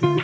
Thank you.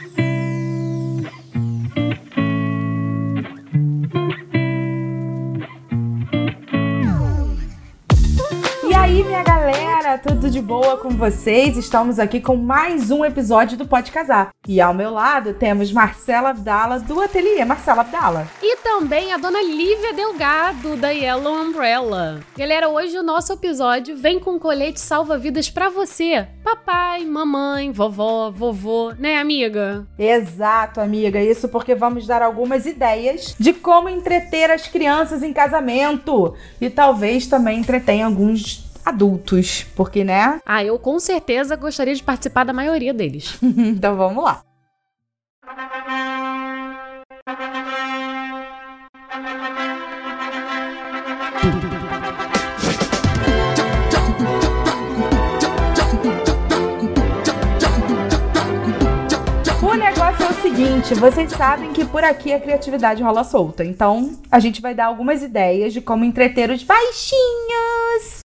Tudo de boa com vocês? Estamos aqui com mais um episódio do Pode Casar. E ao meu lado temos Marcela Abdala do Ateliê Marcela Abdala. E também a dona Lívia Delgado da Yellow Umbrella. Galera, hoje o nosso episódio vem com um colete salva-vidas para você. Papai, mamãe, vovó, vovô, né, amiga? Exato, amiga. Isso porque vamos dar algumas ideias de como entreter as crianças em casamento e talvez também entretenha alguns adultos, porque, né? Ah, eu com certeza gostaria de participar da maioria deles. então vamos lá. O negócio é o seguinte, vocês sabem que por aqui a criatividade rola solta. Então, a gente vai dar algumas ideias de como entreter os baixinhos.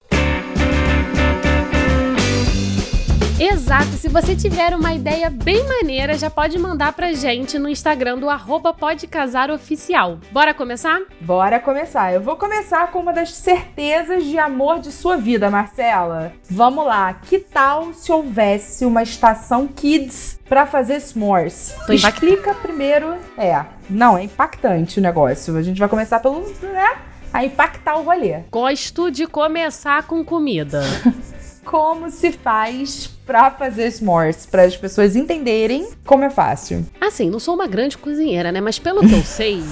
Exato, se você tiver uma ideia bem maneira, já pode mandar pra gente no Instagram do arroba podcasaroficial. Bora começar? Bora começar. Eu vou começar com uma das certezas de amor de sua vida, Marcela. Vamos lá, que tal se houvesse uma estação Kids para fazer s'mores? Tô Explica primeiro. É, não, é impactante o negócio. A gente vai começar pelo, né? A impactar o rolê. Gosto de começar com comida. como se faz para fazer s'mores, para as pessoas entenderem como é fácil. Assim, não sou uma grande cozinheira, né? Mas pelo que eu sei,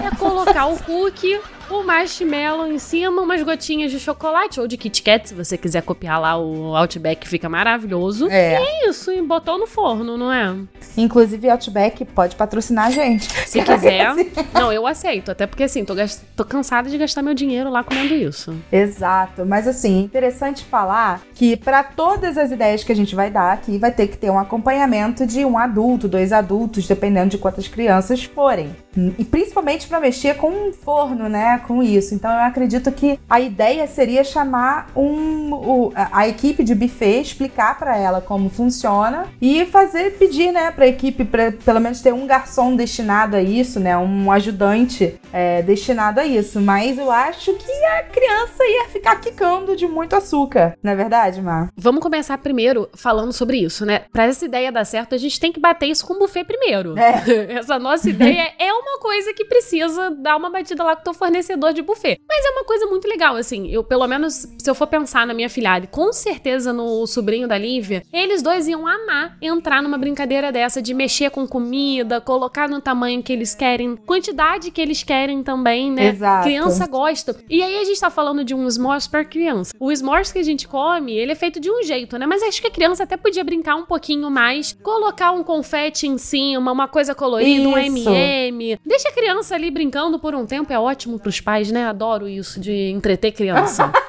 é colocar o cookie o marshmallow em cima, umas gotinhas de chocolate ou de Kit Kat, se você quiser copiar lá o Outback, fica maravilhoso. É. E é isso, e botou no forno, não é? Inclusive, Outback pode patrocinar a gente. Se quiser. não, eu aceito, até porque assim, tô, gast... tô cansada de gastar meu dinheiro lá comendo isso. Exato, mas assim, interessante falar que para todas as ideias que a gente vai dar aqui, vai ter que ter um acompanhamento de um adulto, dois adultos, dependendo de quantas crianças forem. E principalmente para mexer com um forno, né? Com isso. Então eu acredito que a ideia seria chamar um, o, a equipe de buffet, explicar para ela como funciona e fazer pedir, né, para a equipe, pra, pelo menos ter um garçom destinado a isso, né? Um ajudante é, destinado a isso. Mas eu acho que a criança ia ficar quicando de muito açúcar, não é verdade, Mar? Vamos começar primeiro falando sobre isso, né? Para essa ideia dar certo, a gente tem que bater isso com o buffet primeiro. É. essa nossa ideia é uma coisa que precisa dar uma batida lá com o teu fornecedor de buffet. Mas é uma coisa muito legal, assim. Eu, pelo menos, se eu for pensar na minha filhada, com certeza no sobrinho da Lívia, eles dois iam amar entrar numa brincadeira dessa de mexer com comida, colocar no tamanho que eles querem, quantidade que eles querem também, né? Exato. Criança gosta. E aí a gente tá falando de um s'mores para criança. O s'mores que a gente come, ele é feito de um jeito, né? Mas acho que a criança até podia brincar um pouquinho mais, colocar um confete em cima, uma coisa colorida, Isso. um MM, Deixa a criança ali brincando por um tempo, é ótimo pros pais, né? Adoro isso de entreter criança.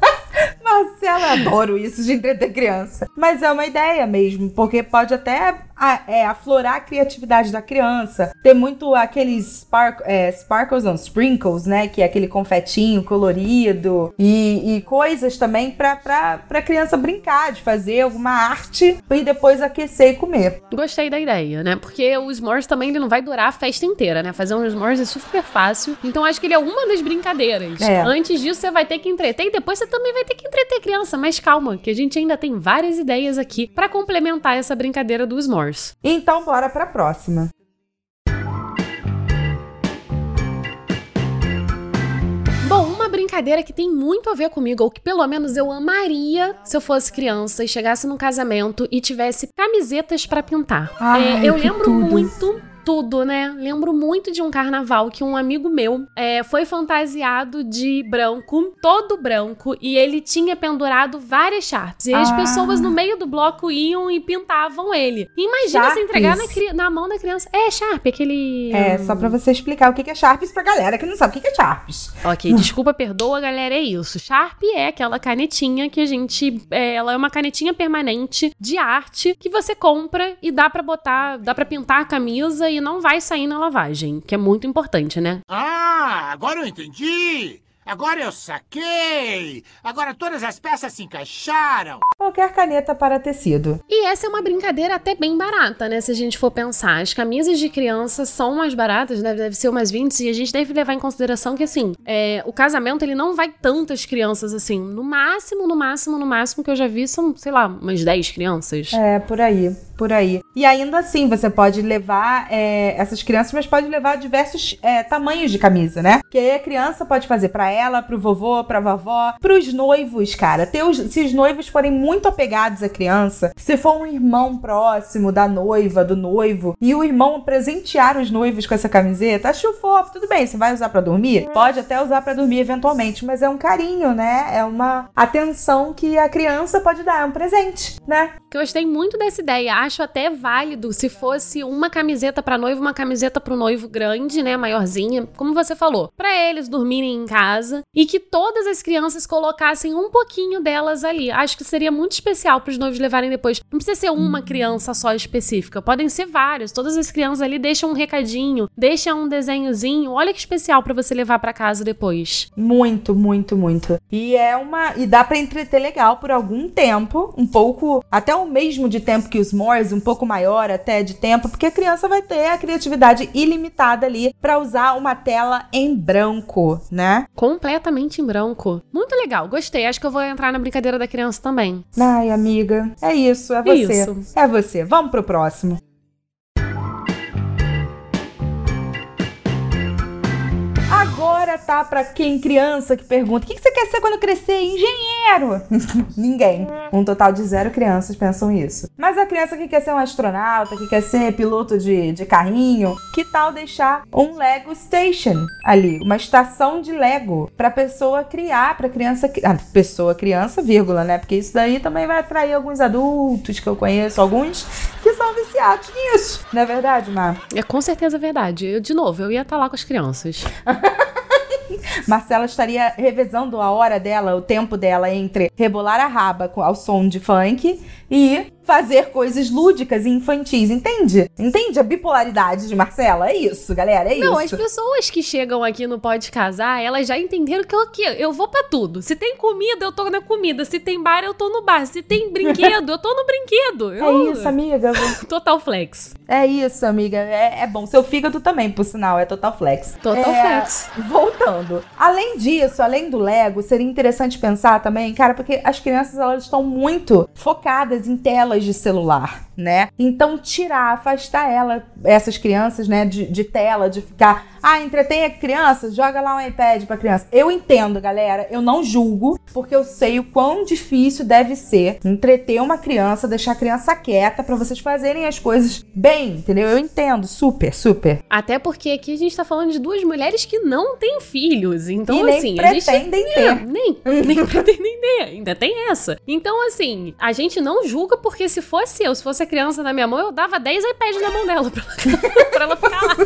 Marcela, adoro isso de entreter criança. Mas é uma ideia mesmo, porque pode até é, aflorar a criatividade da criança. Ter muito aqueles spark, é, sparkles, não, sprinkles, né? Que é aquele confetinho colorido e, e coisas também pra, pra, pra criança brincar, de fazer alguma arte e depois aquecer e comer. Gostei da ideia, né? Porque o s'mores também ele não vai durar a festa inteira, né? Fazer um s'mores é super fácil. Então acho que ele é uma das brincadeiras. É. Antes disso, você vai ter que entreter e depois você também vai ter que entreter criança. Mas calma, que a gente ainda tem várias ideias aqui pra complementar essa brincadeira do s'mores. Então bora pra próxima. Bom, uma brincadeira que tem muito a ver comigo, ou que pelo menos eu amaria se eu fosse criança e chegasse num casamento e tivesse camisetas pra pintar. Ai, É, eu lembro tudo. muito tudo, né? Lembro muito de um carnaval que um amigo meu é, foi fantasiado de branco, todo branco, e ele tinha pendurado várias charps. E as Ah. pessoas no meio do bloco iam e pintavam ele. Imagina se entregar na, Sharpies? na mão da criança. É, Sharp, aquele. É, só pra você explicar o que é Sharps pra galera que não sabe o que é Sharps. Ok, desculpa, perdoa, galera, é isso. Sharp é aquela canetinha que a gente. é, ela é uma canetinha permanente de arte que você compra e dá pra botar, dá pra pintar a camisa e não vai sair na lavagem, que é muito importante, né? Ah, agora eu entendi! Agora eu saquei! Agora todas as peças se encaixaram! Qualquer caneta para tecido. E essa é uma brincadeira até bem barata, né? Se a gente for pensar. As camisas de criança são mais baratas, deve, deve ser umas 20, e a gente deve levar em consideração que, assim, é, o casamento ele não vai tantas crianças assim. No máximo, no máximo, no máximo que eu já vi são, sei lá, umas 10 crianças. É, por aí, por aí. E ainda assim, você pode levar é, essas crianças, mas pode levar diversos é, tamanhos de camisa, né? Que aí a criança pode fazer para ela, pro vovô, pra vovó, pros noivos, cara. Se os noivos forem muito apegados à criança, se for um irmão próximo da noiva, do noivo, e o irmão presentear os noivos com essa camiseta, acho fofo, tudo bem, você vai usar para dormir? Pode até usar para dormir eventualmente, mas é um carinho, né? É uma atenção que a criança pode dar, é um presente, né? Eu gostei muito dessa ideia. Acho até válido se fosse uma camiseta para noivo, uma camiseta pro noivo grande, né, maiorzinha, como você falou, para eles dormirem em casa e que todas as crianças colocassem um pouquinho delas ali. Acho que seria muito especial para os noivos levarem depois. Não precisa ser uma criança só específica, podem ser várias. Todas as crianças ali deixam um recadinho, deixam um desenhozinho. Olha que especial para você levar para casa depois. Muito, muito, muito. E é uma e dá para entreter legal por algum tempo, um pouco até o mesmo de tempo que os Um pouco maior até de tempo, porque a criança vai ter a criatividade ilimitada ali para usar uma tela em branco, né? Completamente em branco. Muito legal, gostei. Acho que eu vou entrar na brincadeira da criança também. Ai, amiga, é isso, é você. Isso. É você. Vamos pro próximo. Agora tá pra quem criança que pergunta: o que, que você quer ser quando crescer? Engenheiro! Ninguém. Um total de zero crianças pensam isso. Mas a criança que quer ser um astronauta, que quer ser piloto de, de carrinho, que tal deixar um Lego Station ali? Uma estação de Lego pra pessoa criar, pra criança. cri- Ah, pessoa, criança, vírgula, né? Porque isso daí também vai atrair alguns adultos que eu conheço, alguns que são viciados nisso. Não é verdade, Mar? É com certeza verdade. Eu, de novo, eu ia estar lá com as crianças. Marcela estaria revezando a hora dela, o tempo dela entre rebolar a raba ao som de funk e fazer coisas lúdicas e infantis, entende? Entende a bipolaridade de Marcela? É isso, galera, é Não, as isso. pessoas que chegam aqui no Pode Casar, elas já entenderam que eu, que eu vou pra tudo. Se tem comida, eu tô na comida. Se tem bar, eu tô no bar. Se tem brinquedo, eu tô no brinquedo. É Eu- isso, amiga. Total flex. É isso, amiga. É, é bom. Seu fígado também, por sinal, é total flex. Total É, flex. Voltando. Além disso, além do Lego, seria interessante pensar também, cara, porque as crianças elas estão muito focadas em telas de celular, né? Então tirar, afastar ela, essas crianças, né, de, de tela, de ficar, ah, entretém a criança, joga lá um iPad pra criança. Eu entendo, galera, eu não julgo, porque eu sei o quão difícil deve ser entreter uma criança, deixar a criança quieta pra vocês fazerem as coisas bem, entendeu? Eu entendo, super, super. Até porque aqui a gente tá falando de duas mulheres que não têm filhos. Então, e nem assim, a gente. pretendem É, ter. nem, nem pretendem ter, ainda tem essa. Então, assim, a gente não julga porque se fosse eu, se fosse a criança na minha mão, eu dava 10 iPads na mão dela pra, pra ela ficar lá.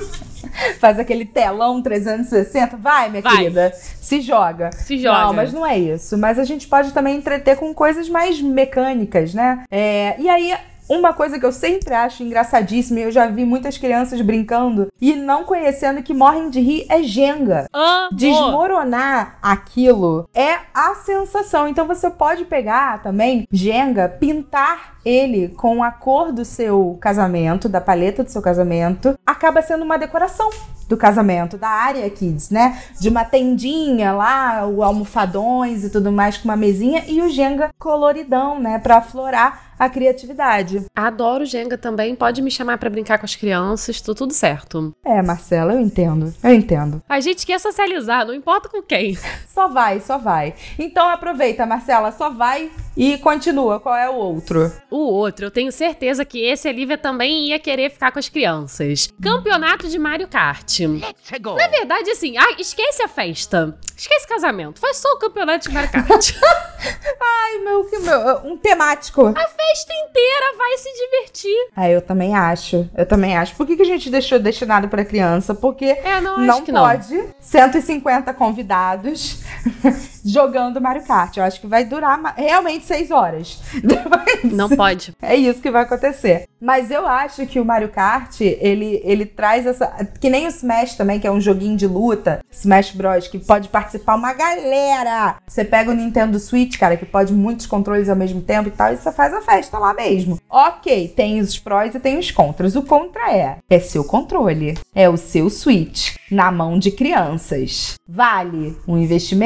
Faz aquele telão 360. Vai, minha Vai. querida. Se joga. Se joga. Não, mas não é isso. Mas a gente pode também entreter com coisas mais mecânicas, né? É, e aí. Uma coisa que eu sempre acho engraçadíssima, e eu já vi muitas crianças brincando e não conhecendo que morrem de rir, é Jenga. Desmoronar aquilo é a sensação. Então você pode pegar também Jenga, pintar ele com a cor do seu casamento, da paleta do seu casamento, acaba sendo uma decoração do casamento, da área kids, né? De uma tendinha lá, o almofadões e tudo mais com uma mesinha e o Jenga coloridão, né, Pra aflorar a criatividade. Adoro Jenga também. Pode me chamar pra brincar com as crianças, tô tudo certo. É, Marcela, eu entendo. Eu entendo. A gente quer socializar, não importa com quem. Só vai, só vai. Então aproveita, Marcela, só vai e continua. Qual é o outro? O outro, eu tenho certeza que esse a Lívia também ia querer ficar com as crianças. Campeonato de Mario Kart. Let's go! Na verdade, assim, ah, esquece a festa. Esquece casamento. Faz só o campeonato de Mario Kart. Ai, meu, que meu. Um temático. a festa inteira vai se divertir. Ah, eu também acho. Eu também acho. Por que, que a gente deixou destinado pra criança? Porque É, não, não que não. pode. 150 convidados. jogando Mario Kart. Eu acho que vai durar realmente seis horas. Não pode. É isso que vai acontecer. Mas eu acho que o Mario Kart, ele, ele traz essa. Que nem o Smash também, que é um joguinho de luta. Smash Bros, que pode participar uma galera. Você pega o Nintendo Switch, cara, que pode muitos controles ao mesmo tempo e tal, e você faz a festa lá mesmo. Ok, tem os prós e tem os contras. O contra é: é seu controle, é o seu Switch na mão de crianças. Vale um investimento?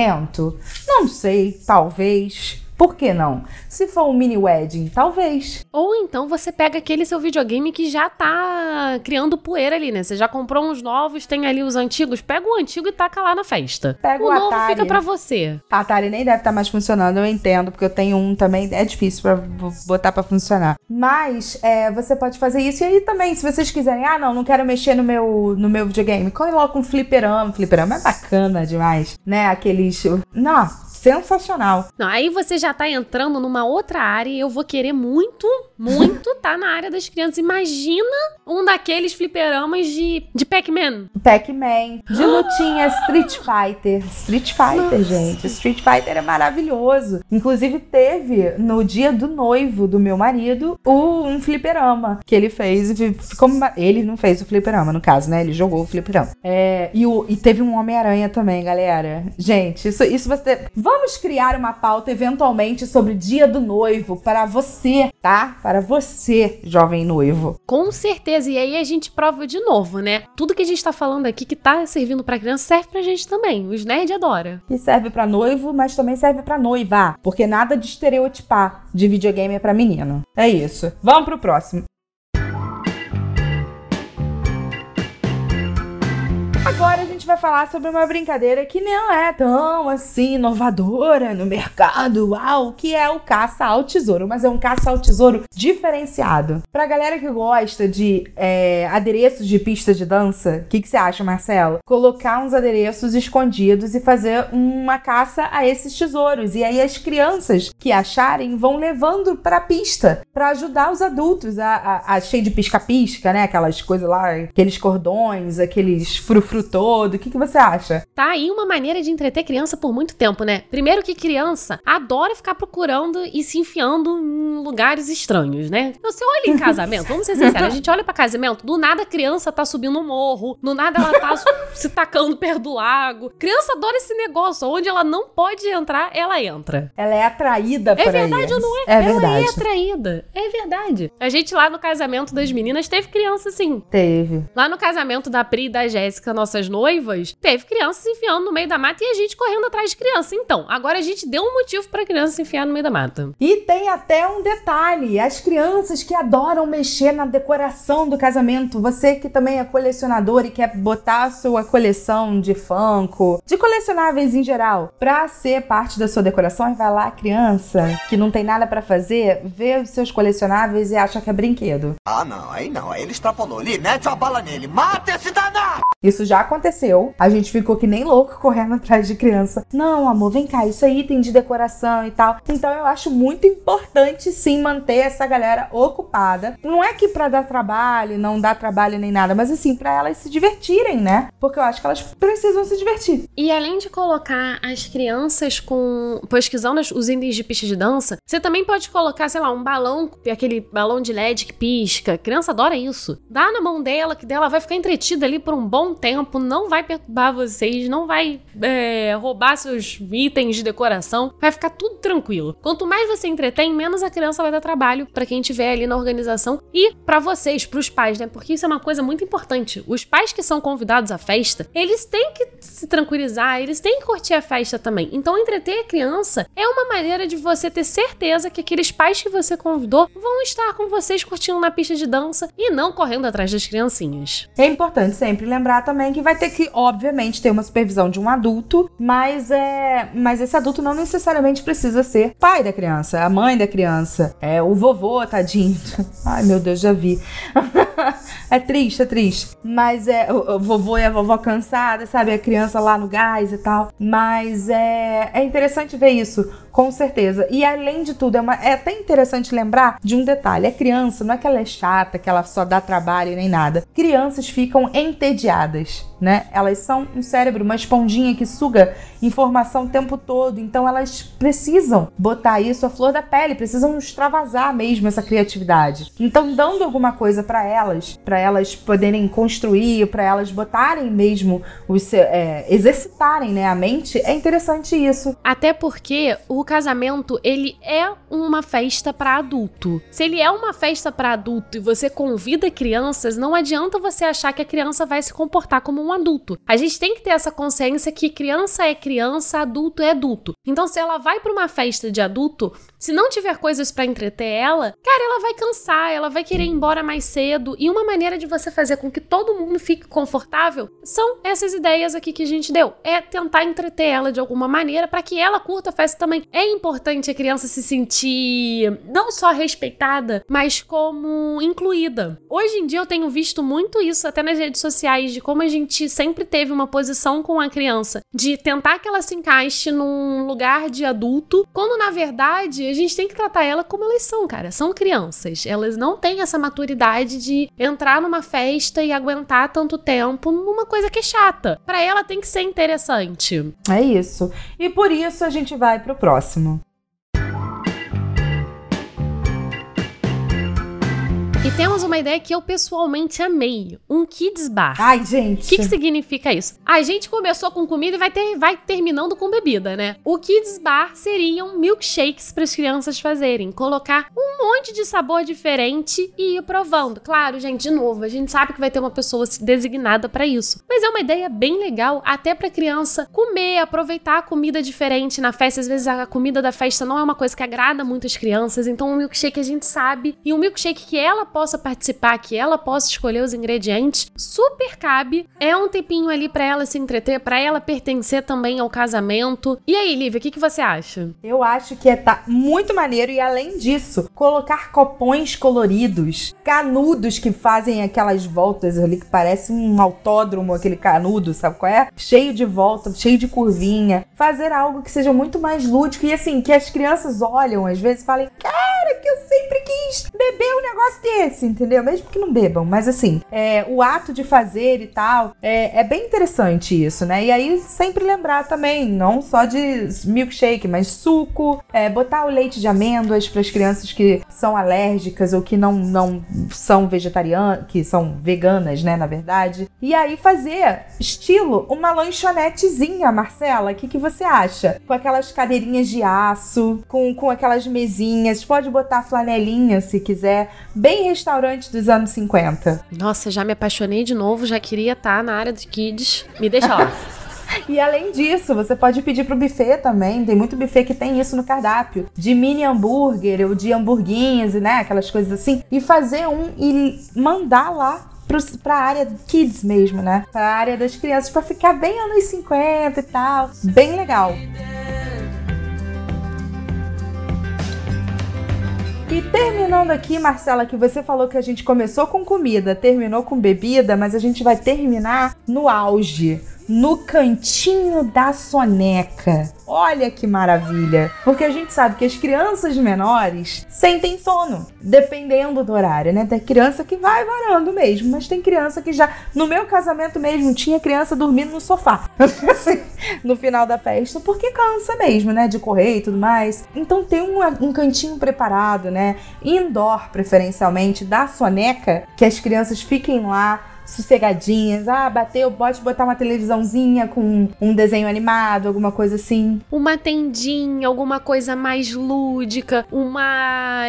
Não sei, talvez. Por que não? Se for um mini wedding, talvez. Ou então você pega aquele seu videogame que já tá criando poeira ali, né? Você já comprou uns novos, tem ali os antigos, pega o antigo e taca lá na festa. Pega o, o novo Atari. fica para você. A Atari nem deve estar tá mais funcionando, eu entendo, porque eu tenho um também, é difícil para botar para funcionar. Mas é, você pode fazer isso e aí também, se vocês quiserem, ah, não, não quero mexer no meu, no meu videogame, coloca um fliperama. Fliperama é bacana demais, né? Aqueles. Não, sensacional. Não, aí você já tá entrando numa outra área e eu vou querer muito, muito tá na área das crianças. Imagina um daqueles fliperamas de, de Pac-Man. Pac-Man, de lutinha Street Fighter. Street Fighter, Nossa. gente. Street Fighter é maravilhoso. Inclusive teve no dia do noivo do meu marido um fliperama que ele fez. Ficou, ele não fez o fliperama, no caso, né? Ele jogou o fliperama. É, e, o, e teve um Homem-Aranha também, galera. Gente, isso, isso você. Vamos criar uma pauta eventualmente sobre Dia do Noivo para você, tá? Para você, jovem noivo. Com certeza. E aí a gente prova de novo, né? Tudo que a gente tá falando aqui que tá servindo para criança serve pra gente também. Os nerds adoram. E serve para noivo, mas também serve para noiva, porque nada de estereotipar de videogame é para menino. É isso. Vamos pro próximo. Gente vai falar sobre uma brincadeira que não é tão assim inovadora no mercado, uau, que é o caça ao tesouro, mas é um caça ao tesouro diferenciado. Pra galera que gosta de é, adereços de pista de dança, o que, que você acha, Marcelo? Colocar uns adereços escondidos e fazer uma caça a esses tesouros. E aí as crianças que acharem vão levando pra pista para ajudar os adultos a, a, a cheio de pisca-pisca, né? Aquelas coisas lá, aqueles cordões, aqueles frufru. O que, que você acha? Tá aí uma maneira de entreter criança por muito tempo, né? Primeiro que criança adora ficar procurando e se enfiando em lugares estranhos, né? Então, você olha em casamento, vamos ser sinceros, a gente olha pra casamento, do nada a criança tá subindo um morro, do nada ela tá se tacando perto do lago. Criança adora esse negócio, onde ela não pode entrar, ela entra. Ela é atraída é verdade ou não é? É ela verdade. é atraída. É verdade. A gente lá no casamento das meninas teve criança assim. Teve. Lá no casamento da Pri e da Jéssica, nossa nossas noivas, teve crianças enfiando no meio da mata e a gente correndo atrás de criança. Então, agora a gente deu um motivo pra criança se enfiar no meio da mata. E tem até um detalhe: as crianças que adoram mexer na decoração do casamento, você que também é colecionador e quer botar a sua coleção de Funko, de colecionáveis em geral, pra ser parte da sua decoração, vai lá, criança, que não tem nada para fazer, vê os seus colecionáveis e acha que é brinquedo. Ah, não, aí não, aí ele extrapolou. Ali, mete a bala nele, mata esse danado! Isso já aconteceu. A gente ficou que nem louco correndo atrás de criança. Não, amor, vem cá, isso é item de decoração e tal. Então eu acho muito importante sim manter essa galera ocupada. Não é que para dar trabalho, não dá trabalho nem nada, mas assim, para elas se divertirem, né? Porque eu acho que elas precisam se divertir. E além de colocar as crianças com pesquisando os itens de pista de dança, você também pode colocar, sei lá, um balão, aquele balão de LED que pisca. A criança adora isso. Dá na mão dela que dela vai ficar entretida ali por um bom tempo, não vai perturbar vocês, não vai é, roubar seus itens de decoração, vai ficar tudo tranquilo. Quanto mais você entretém, menos a criança vai dar trabalho para quem estiver ali na organização e para vocês, para os pais, né? Porque isso é uma coisa muito importante. Os pais que são convidados à festa, eles têm que se tranquilizar, eles têm que curtir a festa também. Então, entreter a criança é uma maneira de você ter certeza que aqueles pais que você convidou vão estar com vocês curtindo na pista de dança e não correndo atrás das criancinhas. É importante sempre lembrar também que vai ter que, obviamente, ter uma supervisão de um adulto, mas é, mas esse adulto não necessariamente precisa ser pai da criança, a mãe da criança, é o vovô, tadinho. Ai, meu Deus, já vi. é triste, é triste. Mas é o, o, vovô e a vovó cansada, sabe? A criança lá no gás e tal. Mas é, é interessante ver isso Com certeza. E além de tudo, é, uma, é até interessante lembrar de um detalhe: a criança não é que ela é chata, que ela só dá trabalho nem nada. Crianças ficam entediadas, né? Elas são um cérebro, uma esponjinha que suga informação o tempo todo. Então elas precisam botar isso à flor da pele, precisam extravasar mesmo essa criatividade. Então, dando alguma coisa para elas, para elas poderem construir, para elas botarem mesmo, os, é, exercitarem né, a mente, é interessante isso. Até porque o casamento, ele é uma festa para adulto. Se ele é uma festa para adulto e você convida crianças, não adianta você achar que a criança vai se comportar como um adulto. A gente tem que ter essa consciência que criança é criança, adulto é adulto. Então, se ela vai para uma festa de adulto, se não tiver coisas para entreter ela, cara, ela vai cansar, ela vai querer ir embora mais cedo. E uma maneira de você fazer com que todo mundo fique confortável são essas ideias aqui que a gente deu. É tentar entreter ela de alguma maneira para que ela curta a festa também. É importante a criança se sentir não só respeitada, mas como incluída. Hoje em dia eu tenho visto muito isso até nas redes sociais de como a gente sempre teve uma posição com a criança de tentar que ela se encaixe num lugar de adulto, quando na verdade a gente tem que tratar ela como elas são, cara. São crianças. Elas não têm essa maturidade de entrar numa festa e aguentar tanto tempo numa coisa que é chata. Para ela tem que ser interessante. É isso. E por isso a gente vai pro próximo. Temos uma ideia que eu pessoalmente amei: um kids bar. Ai, gente. O que, que significa isso? A gente começou com comida e vai, ter, vai terminando com bebida, né? O kids bar seriam milkshakes para as crianças fazerem, colocar um monte de sabor diferente e ir provando. Claro, gente, de novo, a gente sabe que vai ter uma pessoa designada para isso, mas é uma ideia bem legal até para criança comer, aproveitar a comida diferente na festa. Às vezes a comida da festa não é uma coisa que agrada muito as crianças, então o milkshake a gente sabe e um milkshake que ela possa participar, que ela possa escolher os ingredientes, super cabe. É um tempinho ali para ela se entreter, para ela pertencer também ao casamento. E aí, Lívia, o que, que você acha? Eu acho que é tá muito maneiro e além disso, colocar copões coloridos, canudos que fazem aquelas voltas ali que parece um autódromo, aquele canudo, sabe qual é? Cheio de volta, cheio de curvinha. Fazer algo que seja muito mais lúdico e assim, que as crianças olham às vezes e falem: Cara, que eu sempre quis beber um negócio desse esse, entendeu? Mesmo que não bebam, mas assim, é, o ato de fazer e tal, é, é bem interessante isso, né? E aí sempre lembrar também, não só de milkshake, mas suco, é, botar o leite de amêndoas para as crianças que são alérgicas ou que não, não são vegetarianas, que são veganas, né, na verdade. E aí fazer estilo uma lanchonetezinha, Marcela, o que, que você acha? Com aquelas cadeirinhas de aço, com, com aquelas mesinhas, pode botar flanelinha se quiser, bem restaurante dos anos 50. Nossa, já me apaixonei de novo, já queria estar na área de kids. Me deixa lá. E além disso, você pode pedir pro buffet também. Tem muito buffet que tem isso no cardápio. De mini hambúrguer ou de hamburguinhos, né? Aquelas coisas assim. E fazer um e mandar lá para a área kids mesmo, né? Para a área das crianças, para ficar bem anos 50 e tal. Bem legal. E terminando aqui, Marcela, que você falou que a gente começou com comida, terminou com bebida, mas a gente vai terminar no auge no cantinho da soneca. Olha que maravilha! Porque a gente sabe que as crianças menores sentem sono, dependendo do horário, né? Tem criança que vai varando mesmo, mas tem criança que já. No meu casamento mesmo, tinha criança dormindo no sofá assim, no final da festa, porque cansa mesmo, né? De correr e tudo mais. Então tem um, um cantinho preparado, né? Indoor, preferencialmente, da soneca, que as crianças fiquem lá sossegadinhas. Ah, bateu, pode botar uma televisãozinha com um desenho animado, alguma coisa assim. Uma tendinha, alguma coisa mais lúdica, uma,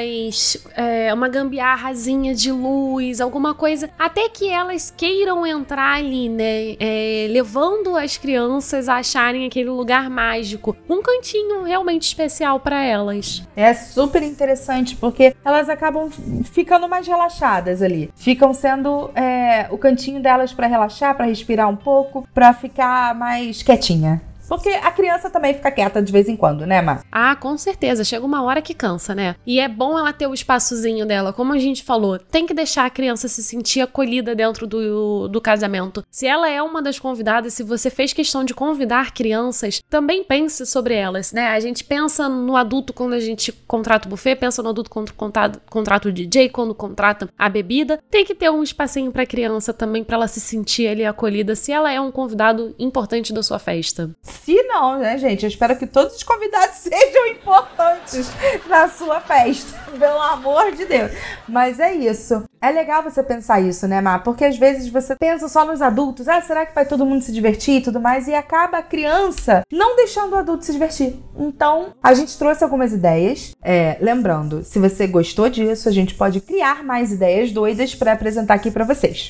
é, uma gambiarrazinha de luz, alguma coisa. Até que elas queiram entrar ali, né? É, levando as crianças a acharem aquele lugar mágico. Um cantinho realmente especial para elas. É super interessante porque elas acabam ficando mais relaxadas ali. Ficam sendo é, o cantinho delas para relaxar, para respirar um pouco, para ficar mais quietinha. Porque a criança também fica quieta de vez em quando, né, Mar? Ah, com certeza. Chega uma hora que cansa, né? E é bom ela ter o espaçozinho dela. Como a gente falou, tem que deixar a criança se sentir acolhida dentro do, do casamento. Se ela é uma das convidadas, se você fez questão de convidar crianças, também pense sobre elas, né? A gente pensa no adulto quando a gente contrata o buffet, pensa no adulto quando contrata, contrata o DJ, quando contrata a bebida. Tem que ter um espacinho pra criança também, para ela se sentir ali acolhida, se ela é um convidado importante da sua festa. Se não, né, gente? Eu espero que todos os convidados sejam importantes na sua festa. Pelo amor de Deus. Mas é isso. É legal você pensar isso, né, Má? Porque às vezes você pensa só nos adultos. Ah, será que vai todo mundo se divertir e tudo mais? E acaba a criança não deixando o adulto se divertir. Então, a gente trouxe algumas ideias. É, lembrando, se você gostou disso, a gente pode criar mais ideias doidas para apresentar aqui para vocês.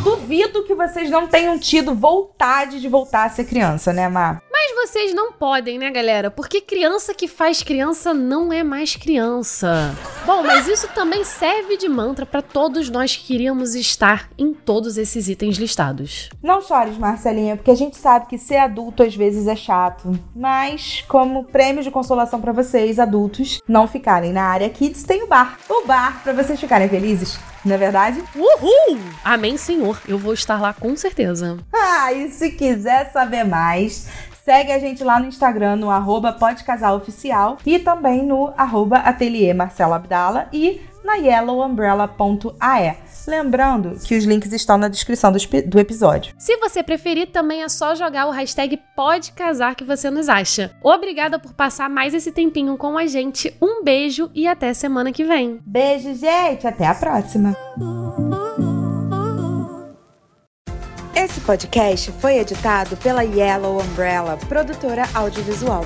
Duvido que vocês não tenham tido vontade de voltar a ser criança, né, Mar? Mas vocês não podem, né, galera? Porque criança que faz criança não é mais criança. Bom, mas isso também serve de mantra para todos nós que queríamos estar em todos esses itens listados. Não chores, Marcelinha, porque a gente sabe que ser adulto às vezes é chato. Mas, como prêmio de consolação para vocês, adultos, não ficarem na área kids, tem o bar. O bar para vocês ficarem felizes não é verdade? Uhul! Amém, Senhor. Eu vou estar lá com certeza. Ah, e se quiser saber mais, segue a gente lá no Instagram, no arroba podcasaoficial e também no arroba ateliê Marcelo Abdala e na yellowumbrella.ae. Lembrando que os links estão na descrição do, do, episódio. Se você preferir, também é só jogar o hashtag PodCasar que você nos acha. Obrigada por passar mais esse tempinho com a gente. Um beijo e até semana que vem. Beijo, gente. Até a próxima. Esse podcast foi editado pela Yellow Umbrella, produtora audiovisual.